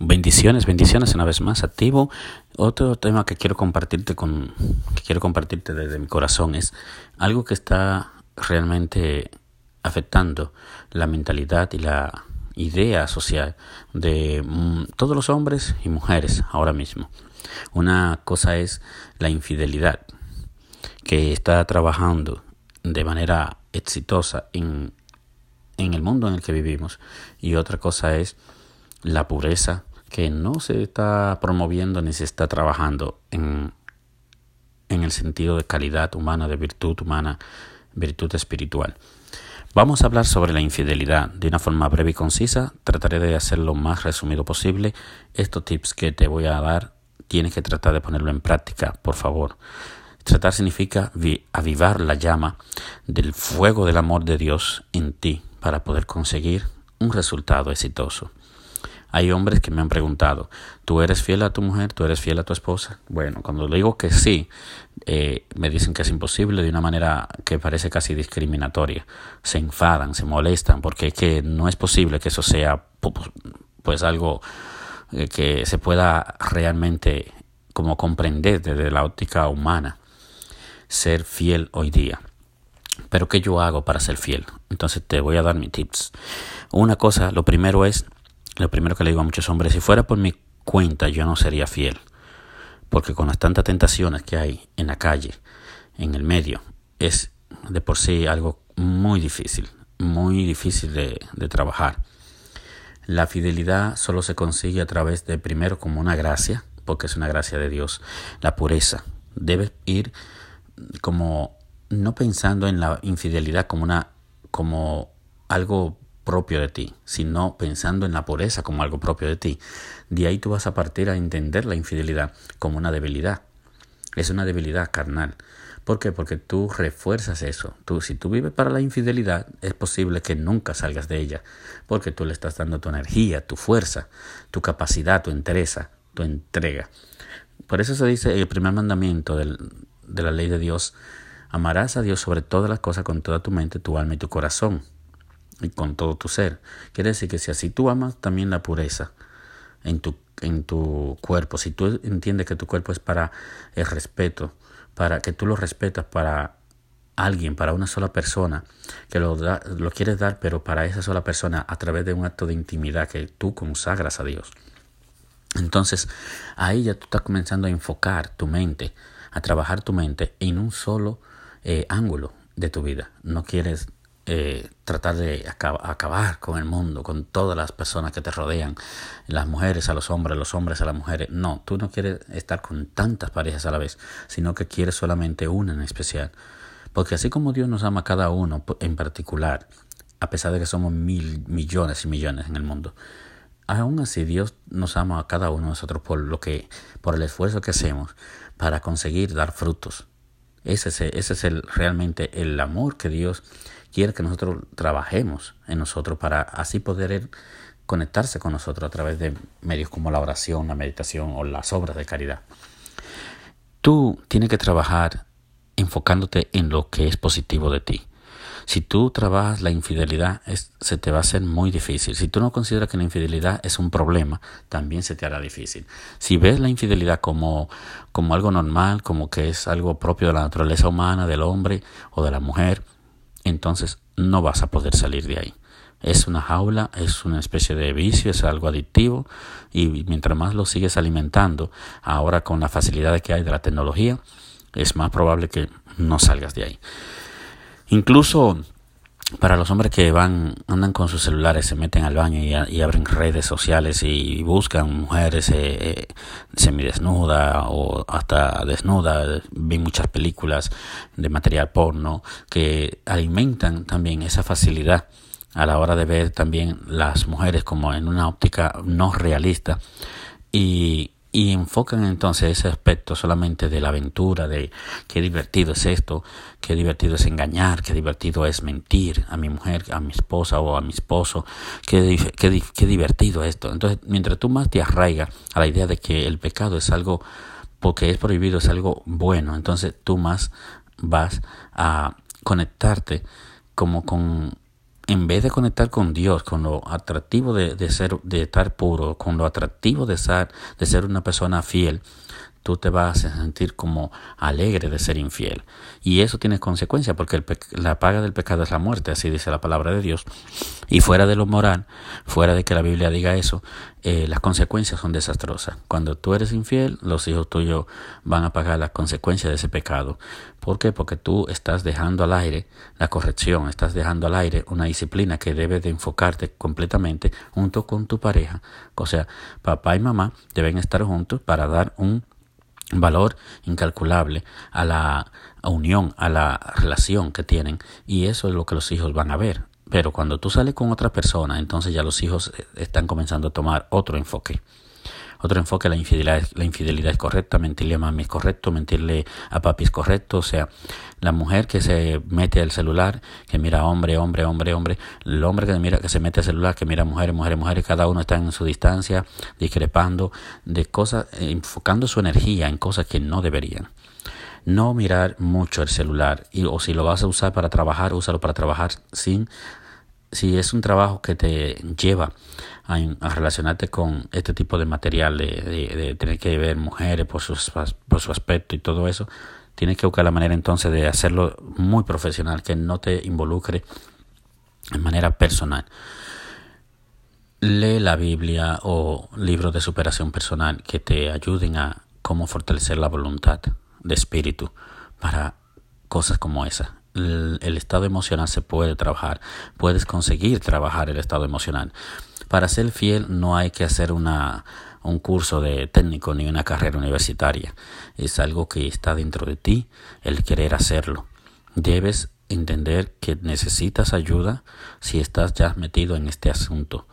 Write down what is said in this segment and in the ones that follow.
Bendiciones, bendiciones una vez más, activo. Otro tema que quiero compartirte con, que quiero compartirte desde mi corazón es algo que está realmente afectando la mentalidad y la idea social de mm, todos los hombres y mujeres ahora mismo. Una cosa es la infidelidad, que está trabajando de manera exitosa en, en el mundo en el que vivimos, y otra cosa es la pureza que no se está promoviendo ni se está trabajando en, en el sentido de calidad humana, de virtud humana, virtud espiritual. Vamos a hablar sobre la infidelidad de una forma breve y concisa. Trataré de hacerlo lo más resumido posible. Estos tips que te voy a dar tienes que tratar de ponerlo en práctica, por favor. Tratar significa avivar la llama del fuego del amor de Dios en ti para poder conseguir un resultado exitoso. Hay hombres que me han preguntado, ¿tú eres fiel a tu mujer? ¿Tú eres fiel a tu esposa? Bueno, cuando digo que sí, eh, me dicen que es imposible de una manera que parece casi discriminatoria. Se enfadan, se molestan, porque es que no es posible que eso sea pues algo eh, que se pueda realmente como comprender desde la óptica humana. Ser fiel hoy día. Pero ¿qué yo hago para ser fiel? Entonces te voy a dar mis tips. Una cosa, lo primero es lo primero que le digo a muchos hombres, si fuera por mi cuenta yo no sería fiel, porque con las tantas tentaciones que hay en la calle, en el medio, es de por sí algo muy difícil, muy difícil de, trabajar. La fidelidad solo se consigue a través de primero como una gracia, porque es una gracia de Dios, la pureza. Debe ir como no pensando en la infidelidad como una como algo propio de ti, sino pensando en la pureza como algo propio de ti. De ahí tú vas a partir a entender la infidelidad como una debilidad. Es una debilidad carnal. ¿Por qué? Porque tú refuerzas eso. Tú, si tú vives para la infidelidad, es posible que nunca salgas de ella, porque tú le estás dando tu energía, tu fuerza, tu capacidad, tu entereza, tu entrega. Por eso se dice el primer mandamiento de la ley de Dios, amarás a Dios sobre todas las cosas con toda tu mente, tu alma y tu corazón y con todo tu ser. Quiere decir que si así tú amas también la pureza en tu, en tu cuerpo, si tú entiendes que tu cuerpo es para el respeto, para que tú lo respetas para alguien, para una sola persona, que lo, lo quieres dar, pero para esa sola persona a través de un acto de intimidad que tú consagras a Dios. Entonces, ahí ya tú estás comenzando a enfocar tu mente, a trabajar tu mente en un solo eh, ángulo de tu vida. No quieres eh, tratar de acabar con el mundo, con todas las personas que te rodean, las mujeres a los hombres, los hombres a las mujeres. No, tú no quieres estar con tantas parejas a la vez, sino que quieres solamente una en especial. Porque así como Dios nos ama a cada uno en particular, a pesar de que somos mil millones y millones en el mundo, aún así Dios nos ama a cada uno de nosotros por lo que, por el esfuerzo que hacemos para conseguir dar frutos. Ese es, ese es el, realmente el amor que Dios quiere que nosotros trabajemos en nosotros para así poder conectarse con nosotros a través de medios como la oración, la meditación o las obras de caridad. Tú tienes que trabajar enfocándote en lo que es positivo de ti. Si tú trabajas la infidelidad, se te va a hacer muy difícil. Si tú no consideras que la infidelidad es un problema, también se te hará difícil. Si ves la infidelidad como, como algo normal, como que es algo propio de la naturaleza humana, del hombre o de la mujer, entonces no vas a poder salir de ahí. Es una jaula, es una especie de vicio, es algo adictivo y mientras más lo sigues alimentando, ahora con la facilidad que hay de la tecnología, es más probable que no salgas de ahí. Incluso para los hombres que van, andan con sus celulares, se meten al baño y, abren redes sociales y, buscan mujeres eh, eh, o hasta desnuda, ven muchas películas de material porno que alimentan también esa facilidad a la hora de ver también las mujeres como en una óptica no realista. Y y enfocan entonces ese aspecto solamente de la aventura, de qué divertido es esto, qué divertido es engañar, qué divertido es mentir a mi mujer, a mi esposa o a mi esposo, qué, qué, qué divertido esto. Entonces, mientras tú más te arraigas a la idea de que el pecado es algo, porque es prohibido, es algo bueno, entonces tú más vas a conectarte como con en vez de conectar con Dios, con lo atractivo de, de ser, de estar puro, con lo atractivo de ser, de ser una persona fiel, tú te vas a sentir como alegre de ser infiel. Y eso tiene consecuencias porque la paga del pecado es la muerte, así dice la palabra de Dios. Y fuera de lo moral, fuera de que la Biblia diga eso, eh, las consecuencias son desastrosas. Cuando tú eres infiel, los hijos tuyos van a pagar las consecuencias de ese pecado. ¿Por qué? Porque tú estás dejando al aire la corrección, estás dejando al aire una disciplina que debe de enfocarte completamente junto con tu pareja. O sea, papá y mamá deben estar juntos para dar un valor incalculable a la unión, a la relación que tienen y eso es lo que los hijos van a ver. Pero cuando tú sales con otra persona, entonces ya los hijos eh, están comenzando a tomar otro enfoque. Otro enfoque, la infidelidad, la infidelidad es correcta, mentirle a mami es correcto, mentirle a papi es correcto. O sea, la mujer que se mete al celular, que mira hombre, hombre, hombre, hombre, el hombre que mira que se mete al celular, que mira mujeres, mujeres, mujeres, cada uno está en su distancia, discrepando de cosas, eh, enfocando su energía en cosas que no deberían no mirar mucho el celular y, o si lo vas a usar para trabajar, úsalo para trabajar sin si es un trabajo que te lleva a, relacionarte con este tipo de material, de, de, tener que ver mujeres por, sus, su aspecto y todo eso, tienes que buscar la manera entonces de hacerlo muy profesional, que no te involucre en manera personal. Lee la Biblia o libros de superación personal que te ayuden a cómo fortalecer la voluntad de espíritu para cosas como esa el, estado emocional se puede trabajar, puedes conseguir trabajar el estado emocional. Para ser fiel no hay que hacer una, un curso de técnico ni una carrera universitaria. Es algo que está dentro de ti, el querer hacerlo. Debes entender que necesitas ayuda si estás ya metido en este asunto.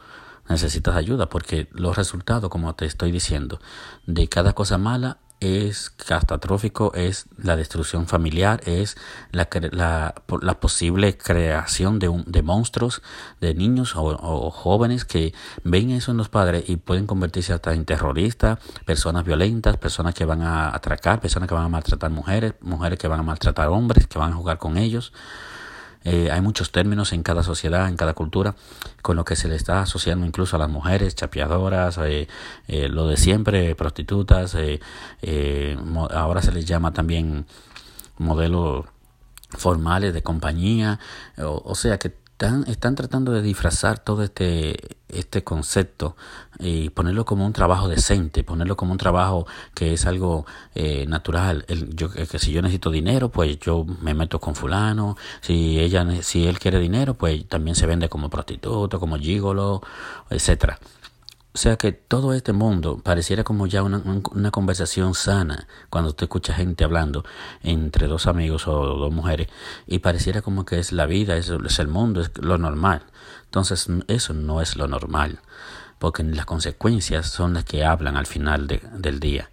Necesitas ayuda porque los resultados, como te estoy diciendo, de cada cosa mala es catastrófico, es la destrucción familiar, es la, la, la posible creación de, un, de monstruos, de niños o, jóvenes que ven eso en los padres y pueden convertirse hasta en terroristas, personas violentas, personas que van a atracar, personas que van a maltratar mujeres, mujeres que van a maltratar hombres, que van a jugar con ellos. Eh, hay muchos términos en cada sociedad, en cada cultura, con lo que se le está asociando incluso a las mujeres, chapeadoras, eh, eh, lo de siempre, prostitutas, ahora se les llama también modelos formales de compañía, o sea que están, tratando de disfrazar todo este, este concepto y ponerlo como un trabajo decente, ponerlo como un trabajo que es algo eh, natural. Yo, que si yo necesito dinero, pues yo me meto con fulano. Si ella, si él quiere dinero, pues también se vende como prostituto, como gigolo, etcétera. O sea que todo este mundo pareciera como ya una, una, conversación sana cuando tú escuchas gente hablando entre dos amigos o dos mujeres y pareciera como que es la vida, es, el mundo, es lo normal. Entonces eso no es lo normal porque las consecuencias son las que hablan al final del día.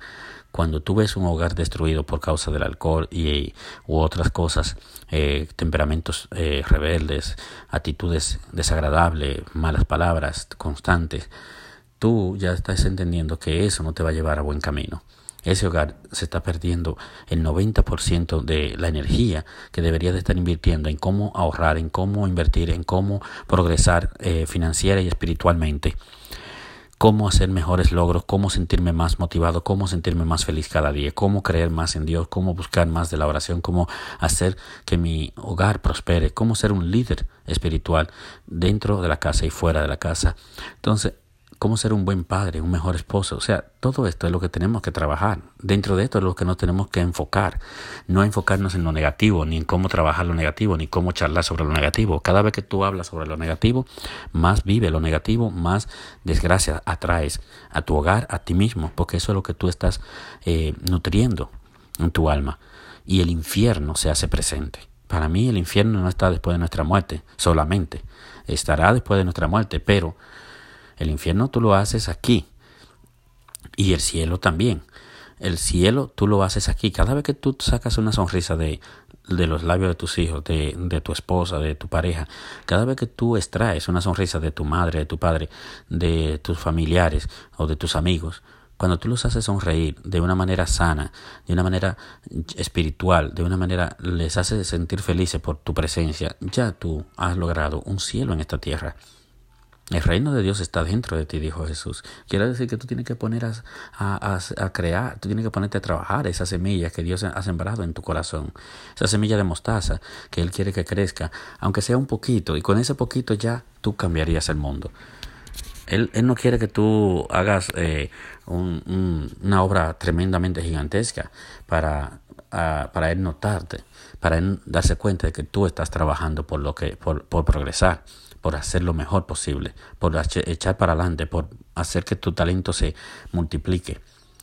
Cuando tú ves un hogar destruido por causa del alcohol y, u otras cosas, eh, temperamentos eh, rebeldes, actitudes desagradables, malas palabras constantes, tú ya estás entendiendo que eso no te va a llevar a buen camino. Ese hogar se está perdiendo el 90% de la energía que debería de estar invirtiendo en cómo ahorrar, en cómo invertir, en cómo progresar eh, financiera y espiritualmente, cómo hacer mejores logros, cómo sentirme más motivado, cómo sentirme más feliz cada día, cómo creer más en Dios, cómo buscar más de la oración, cómo hacer que mi hogar prospere, cómo ser un líder espiritual dentro de la casa y fuera de la casa. Entonces, cómo ser un buen padre, un mejor esposo. O sea, todo esto es lo que tenemos que trabajar. Dentro de esto es lo que nos tenemos que enfocar. No enfocarnos en lo negativo, ni en cómo trabajar lo negativo, ni cómo charlar sobre lo negativo. Cada vez que tú hablas sobre lo negativo, más vive lo negativo, más desgracia atraes a tu hogar, a ti mismo, porque eso es lo que tú estás eh, nutriendo en tu alma. Y el infierno se hace presente. Para mí el infierno no está después de nuestra muerte solamente. Estará después de nuestra muerte, pero el infierno tú lo haces aquí y el cielo también. El cielo tú lo haces aquí. Cada vez que tú sacas una sonrisa de, de los labios de tus hijos, de, de, tu esposa, de tu pareja, cada vez que tú extraes una sonrisa de tu madre, de tu padre, de tus familiares o de tus amigos, Cuando tú los haces sonreír de una manera sana, de una manera espiritual, de una manera les haces sentir felices por tu presencia, ya tú has logrado un cielo en esta tierra. El reino de Dios está dentro de ti, dijo Jesús. Quiere decir que tú tienes que poner a, crear, tú tienes que ponerte a trabajar esa semilla que Dios ha sembrado en tu corazón. Esa semilla de mostaza que Él quiere que crezca, aunque sea un poquito, y con ese poquito ya tú cambiarías el mundo. Él, él no quiere que tú hagas eh, un, una obra tremendamente gigantesca para, para Él notarte, para Él darse cuenta de que tú estás trabajando por, lo que, por, por progresar por hacer lo mejor posible, por echar para adelante, por hacer que tu talento se multiplique.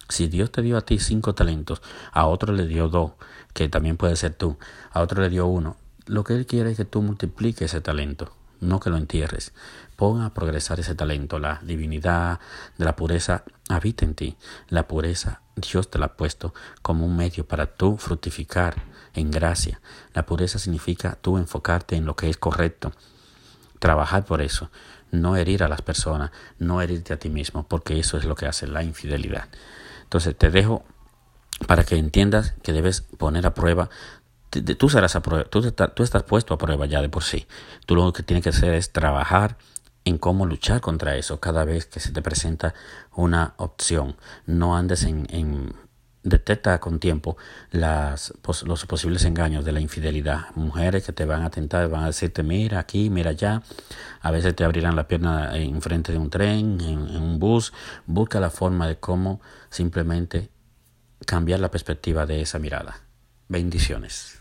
Si Dios te dio a ti cinco talentos, a otro le dio dos, que también puede ser tú, a otro le dio uno, lo que Él quiere es que tú multipliques ese talento, no que lo entierres. Ponga a progresar ese talento. La divinidad de la pureza habita en ti. La pureza Dios te la ha puesto como un medio para tú fructificar en gracia. La pureza significa tú enfocarte en lo que es correcto, trabajar por eso, no herir a las personas, no herirte a ti mismo, porque eso es lo que hace la infidelidad. Entonces te dejo para que entiendas que debes poner a prueba tú serás a prueba, tú, tú, estás puesto a prueba ya de por sí. Tú lo que tienes que hacer es trabajar en cómo luchar contra eso cada vez que se te presenta una opción. No andes en, en detecta con tiempo las, los posibles engaños de la infidelidad. Mujeres que te van a tentar, van a decirte, mira aquí, mira allá. A veces te abrirán la pierna en frente de un tren, en, en un bus. Busca la forma de cómo simplemente cambiar la perspectiva de esa mirada. Bendiciones.